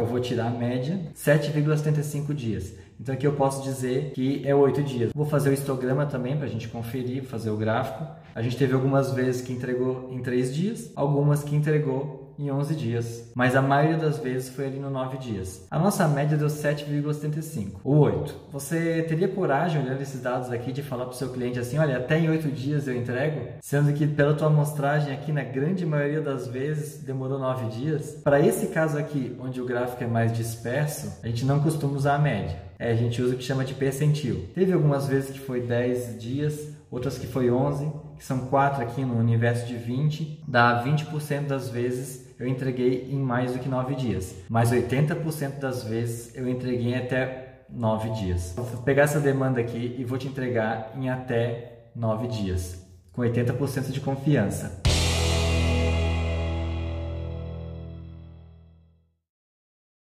Eu vou tirar a média, 7,75 dias. Então aqui eu posso dizer que é 8 dias. Vou fazer o histograma também para a gente conferir, fazer o gráfico. A gente teve algumas vezes que entregou em 3 dias, algumas que entregou em 11 dias, mas a maioria das vezes foi ali no 9 dias. A nossa média deu 7,75. O 8. Você teria coragem, olhando esses dados aqui, de falar para o seu cliente assim, olha, até em 8 dias eu entrego? Sendo que pela tua amostragem aqui, na grande maioria das vezes, demorou 9 dias. Para esse caso aqui, onde o gráfico é mais disperso, a gente não costuma usar a média. É, a gente usa o que chama de percentil. Teve algumas vezes que foi 10 dias, outras que foi 11, que são 4 aqui no universo de 20, dá 20% das vezes eu entreguei em mais do que 9 dias, mas 80% das vezes eu entreguei em até 9 dias. Vou pegar essa demanda aqui e vou te entregar em até 9 dias, com 80% de confiança.